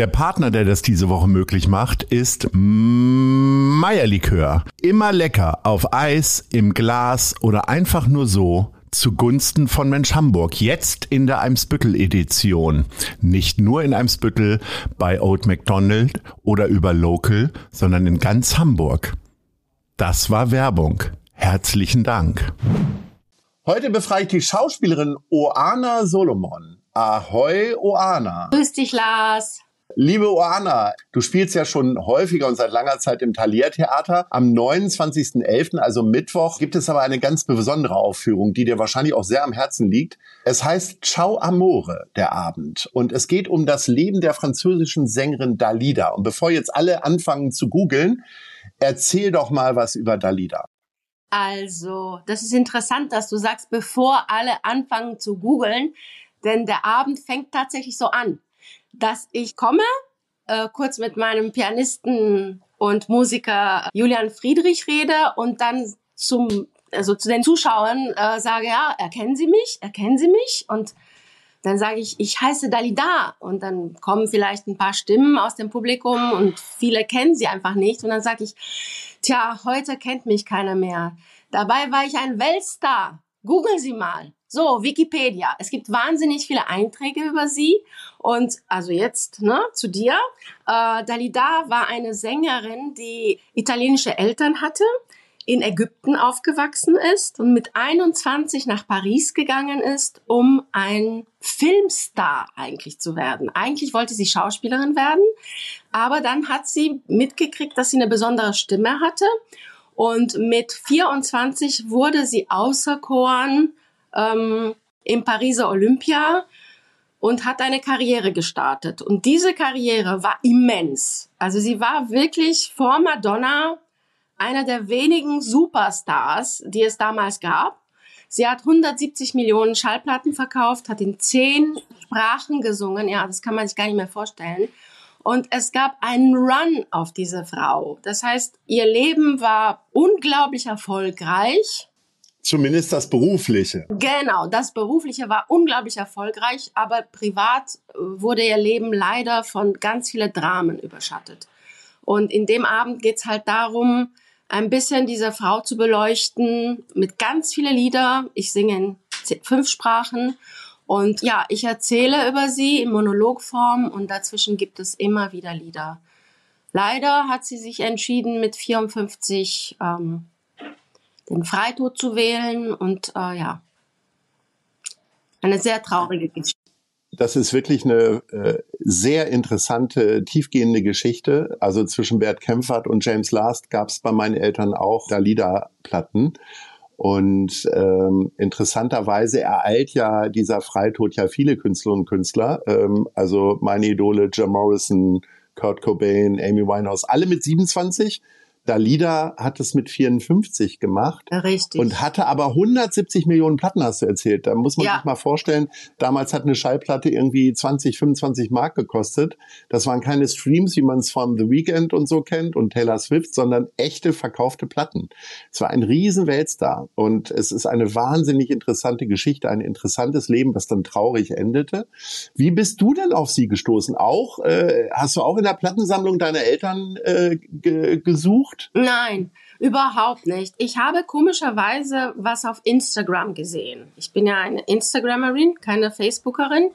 Der Partner, der das diese Woche möglich macht, ist Meierlikör. Immer lecker auf Eis, im Glas oder einfach nur so zugunsten von Mensch Hamburg. Jetzt in der Eimsbüttel-Edition. Nicht nur in Eimsbüttel bei Old McDonald oder über Local, sondern in ganz Hamburg. Das war Werbung. Herzlichen Dank. Heute befreie ich die Schauspielerin Oana Solomon. Ahoi, Oana. Grüß dich, Lars. Liebe Oana, du spielst ja schon häufiger und seit langer Zeit im Thalia-Theater. Am 29.11., also Mittwoch, gibt es aber eine ganz besondere Aufführung, die dir wahrscheinlich auch sehr am Herzen liegt. Es heißt Ciao Amore, der Abend. Und es geht um das Leben der französischen Sängerin Dalida. Und bevor jetzt alle anfangen zu googeln, erzähl doch mal was über Dalida. Also, das ist interessant, dass du sagst, bevor alle anfangen zu googeln, denn der Abend fängt tatsächlich so an dass ich komme, äh, kurz mit meinem Pianisten und Musiker Julian Friedrich rede und dann zum also zu den Zuschauern äh, sage, ja, erkennen Sie mich, erkennen Sie mich und dann sage ich, ich heiße Dalida und dann kommen vielleicht ein paar Stimmen aus dem Publikum und viele kennen sie einfach nicht und dann sage ich, tja, heute kennt mich keiner mehr. Dabei war ich ein Weltstar. Google Sie mal. So, Wikipedia. Es gibt wahnsinnig viele Einträge über sie. Und also jetzt ne, zu dir. Äh, Dalida war eine Sängerin, die italienische Eltern hatte, in Ägypten aufgewachsen ist und mit 21 nach Paris gegangen ist, um ein Filmstar eigentlich zu werden. Eigentlich wollte sie Schauspielerin werden, aber dann hat sie mitgekriegt, dass sie eine besondere Stimme hatte. Und mit 24 wurde sie auserkoren ähm, im Pariser Olympia und hat eine Karriere gestartet. Und diese Karriere war immens. Also sie war wirklich vor Madonna einer der wenigen Superstars, die es damals gab. Sie hat 170 Millionen Schallplatten verkauft, hat in zehn Sprachen gesungen. Ja, das kann man sich gar nicht mehr vorstellen. Und es gab einen Run auf diese Frau. Das heißt, ihr Leben war unglaublich erfolgreich. Zumindest das Berufliche. Genau, das Berufliche war unglaublich erfolgreich, aber privat äh, wurde ihr Leben leider von ganz vielen Dramen überschattet. Und in dem Abend geht's halt darum, ein bisschen diese Frau zu beleuchten mit ganz vielen Lieder. Ich singe in fünf Sprachen und ja, ich erzähle über sie in Monologform und dazwischen gibt es immer wieder Lieder. Leider hat sie sich entschieden, mit 54 ähm, den Freitod zu wählen und äh, ja, eine sehr traurige Geschichte. Das ist wirklich eine äh, sehr interessante, tiefgehende Geschichte. Also zwischen Bert Kempfert und James Last gab es bei meinen Eltern auch Dalida-Platten. Und ähm, interessanterweise ereilt ja dieser Freitod ja viele Künstlerinnen und Künstler. Ähm, also meine Idole Jim Morrison, Kurt Cobain, Amy Winehouse, alle mit 27 Dalida hat es mit 54 gemacht. Richtig. Und hatte aber 170 Millionen Platten, hast du erzählt. Da muss man ja. sich mal vorstellen, damals hat eine Schallplatte irgendwie 20, 25 Mark gekostet. Das waren keine Streams, wie man es von The Weeknd und so kennt und Taylor Swift, sondern echte verkaufte Platten. Es war ein riesen Weltstar. Und es ist eine wahnsinnig interessante Geschichte, ein interessantes Leben, was dann traurig endete. Wie bist du denn auf sie gestoßen? Auch, äh, hast du auch in der Plattensammlung deiner Eltern äh, gesucht? Gesucht? Nein, überhaupt nicht. Ich habe komischerweise was auf Instagram gesehen. Ich bin ja eine Instagrammerin, keine Facebookerin.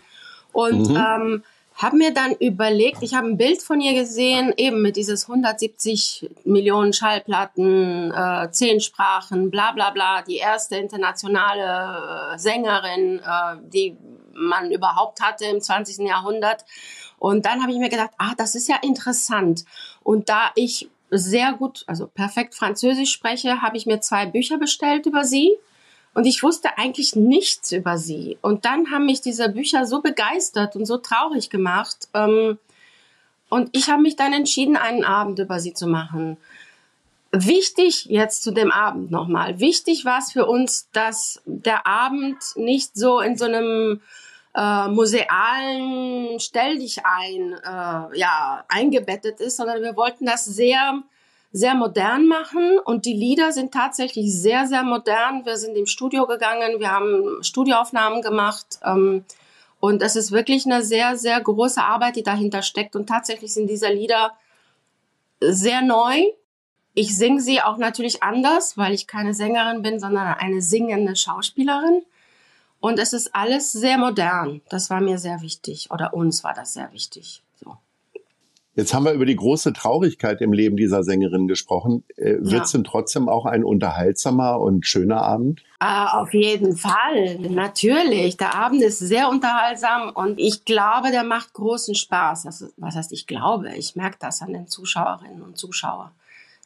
Und mhm. ähm, habe mir dann überlegt, ich habe ein Bild von ihr gesehen, eben mit dieses 170 Millionen Schallplatten, äh, zehn Sprachen, bla bla bla, die erste internationale äh, Sängerin, äh, die man überhaupt hatte im 20. Jahrhundert. Und dann habe ich mir gedacht, ah, das ist ja interessant. Und da ich sehr gut, also perfekt Französisch spreche, habe ich mir zwei Bücher bestellt über sie. Und ich wusste eigentlich nichts über sie. Und dann haben mich diese Bücher so begeistert und so traurig gemacht. Ähm, und ich habe mich dann entschieden, einen Abend über sie zu machen. Wichtig jetzt zu dem Abend nochmal. Wichtig war es für uns, dass der Abend nicht so in so einem äh, musealen Stell dich ein, äh, ja, eingebettet ist, sondern wir wollten das sehr, sehr modern machen und die Lieder sind tatsächlich sehr, sehr modern. Wir sind im Studio gegangen, wir haben Studioaufnahmen gemacht ähm, und es ist wirklich eine sehr, sehr große Arbeit, die dahinter steckt und tatsächlich sind diese Lieder sehr neu. Ich singe sie auch natürlich anders, weil ich keine Sängerin bin, sondern eine singende Schauspielerin. Und es ist alles sehr modern. Das war mir sehr wichtig. Oder uns war das sehr wichtig. So. Jetzt haben wir über die große Traurigkeit im Leben dieser Sängerin gesprochen. Äh, Wird es ja. denn trotzdem auch ein unterhaltsamer und schöner Abend? Ah, auf jeden Fall, natürlich. Der Abend ist sehr unterhaltsam und ich glaube, der macht großen Spaß. Das, was heißt, ich glaube, ich merke das an den Zuschauerinnen und Zuschauern.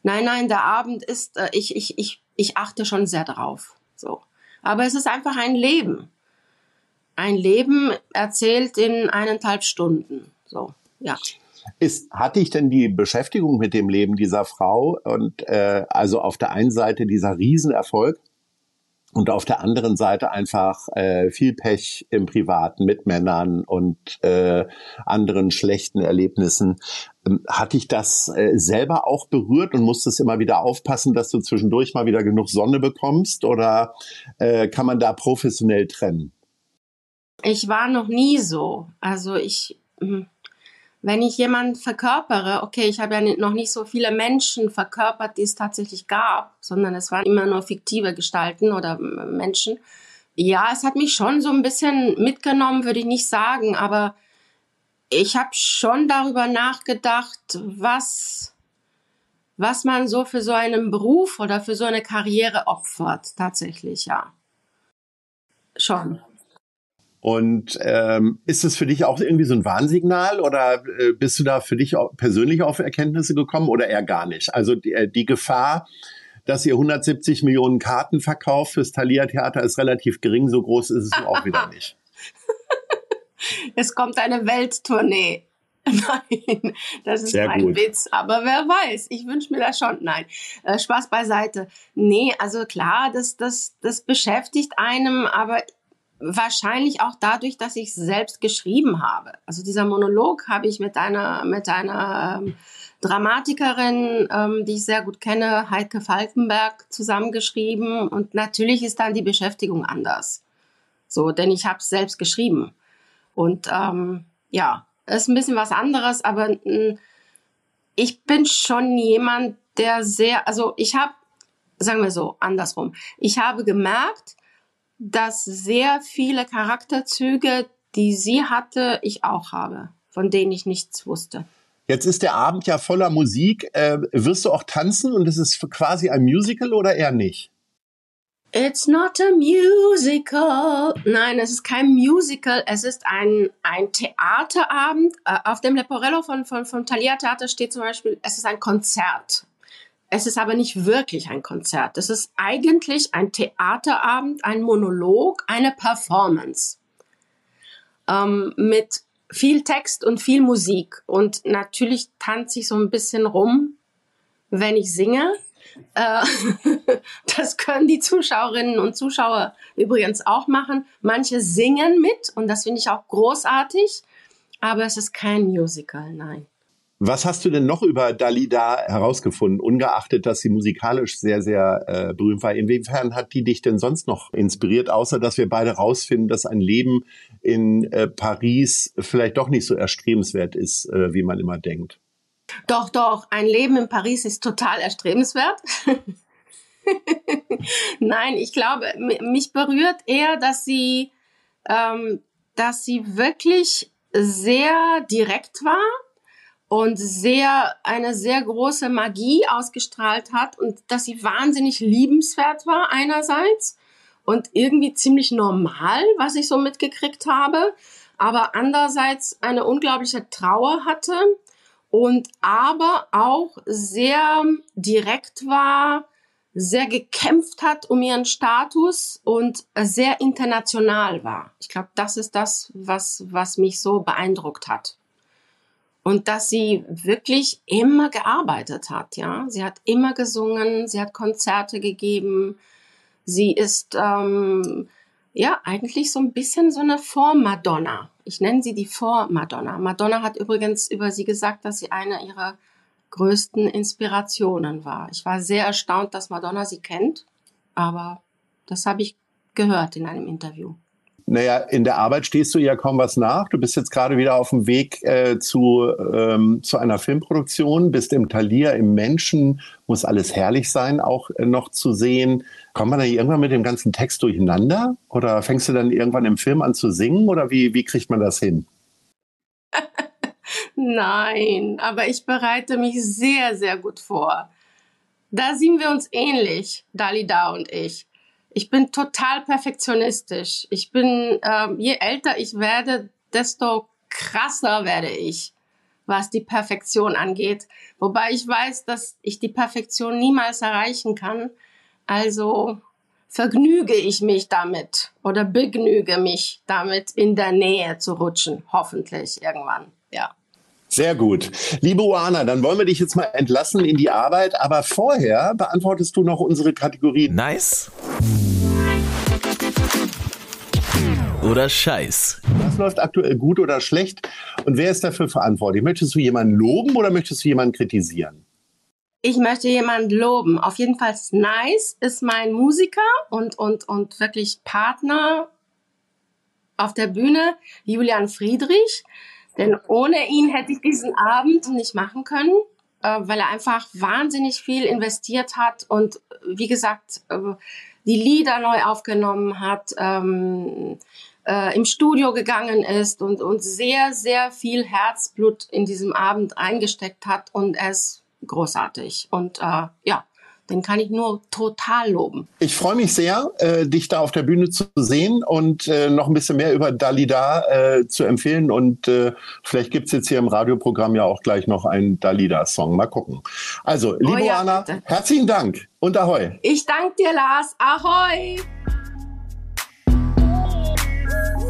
Nein, nein, der Abend ist, äh, ich, ich, ich, ich achte schon sehr drauf. So. Aber es ist einfach ein Leben. Ein Leben erzählt in eineinhalb Stunden. So, ja. Ist, hatte ich denn die Beschäftigung mit dem Leben dieser Frau und äh, also auf der einen Seite dieser Riesenerfolg und auf der anderen Seite einfach äh, viel Pech im Privaten mit Männern und äh, anderen schlechten Erlebnissen. Ähm, hat dich das äh, selber auch berührt und musstest immer wieder aufpassen, dass du zwischendurch mal wieder genug Sonne bekommst oder äh, kann man da professionell trennen? Ich war noch nie so. Also ich, hm, wenn ich jemanden verkörpere, okay, ich habe ja noch nicht so viele Menschen verkörpert, die es tatsächlich gab, sondern es waren immer nur fiktive Gestalten oder Menschen. Ja, es hat mich schon so ein bisschen mitgenommen, würde ich nicht sagen, aber ich habe schon darüber nachgedacht, was, was man so für so einen Beruf oder für so eine Karriere opfert, tatsächlich, ja. Schon. Und ähm, ist es für dich auch irgendwie so ein Warnsignal oder äh, bist du da für dich auch persönlich auf Erkenntnisse gekommen oder eher gar nicht? Also die, äh, die Gefahr, dass ihr 170 Millionen Karten verkauft fürs Thalia Theater ist relativ gering, so groß ist es auch wieder nicht. Es kommt eine Welttournee. Nein, das ist Sehr ein gut. Witz. Aber wer weiß, ich wünsche mir das schon. Nein, äh, Spaß beiseite. Nee, also klar, das, das, das beschäftigt einem, aber wahrscheinlich auch dadurch, dass ich selbst geschrieben habe. Also dieser Monolog habe ich mit einer mit einer ähm, Dramatikerin, ähm, die ich sehr gut kenne, Heike Falkenberg, zusammengeschrieben. Und natürlich ist dann die Beschäftigung anders. So, denn ich habe es selbst geschrieben. Und ähm, ja, ist ein bisschen was anderes, aber hm, ich bin schon jemand, der sehr, also ich habe, sagen wir so, andersrum. Ich habe gemerkt, dass sehr viele Charakterzüge, die sie hatte, ich auch habe, von denen ich nichts wusste. Jetzt ist der Abend ja voller Musik. Äh, wirst du auch tanzen und ist es quasi ein Musical oder eher nicht? It's not a musical. Nein, es ist kein Musical. Es ist ein, ein Theaterabend. Äh, auf dem Leporello von, von, von Thalia Theater steht zum Beispiel, es ist ein Konzert. Es ist aber nicht wirklich ein Konzert. Es ist eigentlich ein Theaterabend, ein Monolog, eine Performance ähm, mit viel Text und viel Musik. Und natürlich tanze ich so ein bisschen rum, wenn ich singe. Äh, das können die Zuschauerinnen und Zuschauer übrigens auch machen. Manche singen mit und das finde ich auch großartig. Aber es ist kein Musical, nein. Was hast du denn noch über Dalida herausgefunden, ungeachtet, dass sie musikalisch sehr, sehr äh, berühmt war? Inwiefern hat die dich denn sonst noch inspiriert, außer dass wir beide rausfinden, dass ein Leben in äh, Paris vielleicht doch nicht so erstrebenswert ist, äh, wie man immer denkt? Doch, doch, ein Leben in Paris ist total erstrebenswert. Nein, ich glaube, mich berührt eher, dass sie, ähm, dass sie wirklich sehr direkt war und sehr eine sehr große Magie ausgestrahlt hat und dass sie wahnsinnig liebenswert war einerseits und irgendwie ziemlich normal, was ich so mitgekriegt habe, aber andererseits eine unglaubliche Trauer hatte und aber auch sehr direkt war, sehr gekämpft hat um ihren Status und sehr international war. Ich glaube, das ist das, was, was mich so beeindruckt hat. Und dass sie wirklich immer gearbeitet hat. Ja, sie hat immer gesungen, sie hat Konzerte gegeben. Sie ist ähm, ja eigentlich so ein bisschen so eine Vormadonna. Ich nenne sie die Vormadonna. Madonna hat übrigens über sie gesagt, dass sie eine ihrer größten Inspirationen war. Ich war sehr erstaunt, dass Madonna sie kennt, aber das habe ich gehört in einem Interview. Naja, in der Arbeit stehst du ja kaum was nach. Du bist jetzt gerade wieder auf dem Weg äh, zu, ähm, zu einer Filmproduktion, bist im Talier, im Menschen, muss alles herrlich sein, auch äh, noch zu sehen. Kommt man da irgendwann mit dem ganzen Text durcheinander? Oder fängst du dann irgendwann im Film an zu singen? Oder wie, wie kriegt man das hin? Nein, aber ich bereite mich sehr, sehr gut vor. Da sind wir uns ähnlich, Dalida und ich. Ich bin total perfektionistisch. Ich bin, ähm, je älter ich werde, desto krasser werde ich, was die Perfektion angeht. Wobei ich weiß, dass ich die Perfektion niemals erreichen kann. Also vergnüge ich mich damit oder begnüge mich damit, in der Nähe zu rutschen. Hoffentlich irgendwann, ja. Sehr gut. Liebe Oana, dann wollen wir dich jetzt mal entlassen in die Arbeit, aber vorher beantwortest du noch unsere Kategorie. Nice oder Scheiß. Was läuft aktuell gut oder schlecht und wer ist dafür verantwortlich? Möchtest du jemanden loben oder möchtest du jemanden kritisieren? Ich möchte jemanden loben. Auf jeden Fall Nice ist mein Musiker und, und, und wirklich Partner auf der Bühne, Julian Friedrich. Denn ohne ihn hätte ich diesen Abend nicht machen können, äh, weil er einfach wahnsinnig viel investiert hat und wie gesagt, äh, die Lieder neu aufgenommen hat, ähm, äh, im Studio gegangen ist und, und sehr, sehr viel Herzblut in diesem Abend eingesteckt hat und es großartig. Und äh, ja, den kann ich nur total loben. Ich freue mich sehr, äh, dich da auf der Bühne zu sehen und äh, noch ein bisschen mehr über Dalida äh, zu empfehlen. Und äh, vielleicht es jetzt hier im Radioprogramm ja auch gleich noch einen Dalida-Song. Mal gucken. Also, liebe oh ja, Anna, bitte. herzlichen Dank und Ahoi. Ich danke dir, Lars. Ahoi.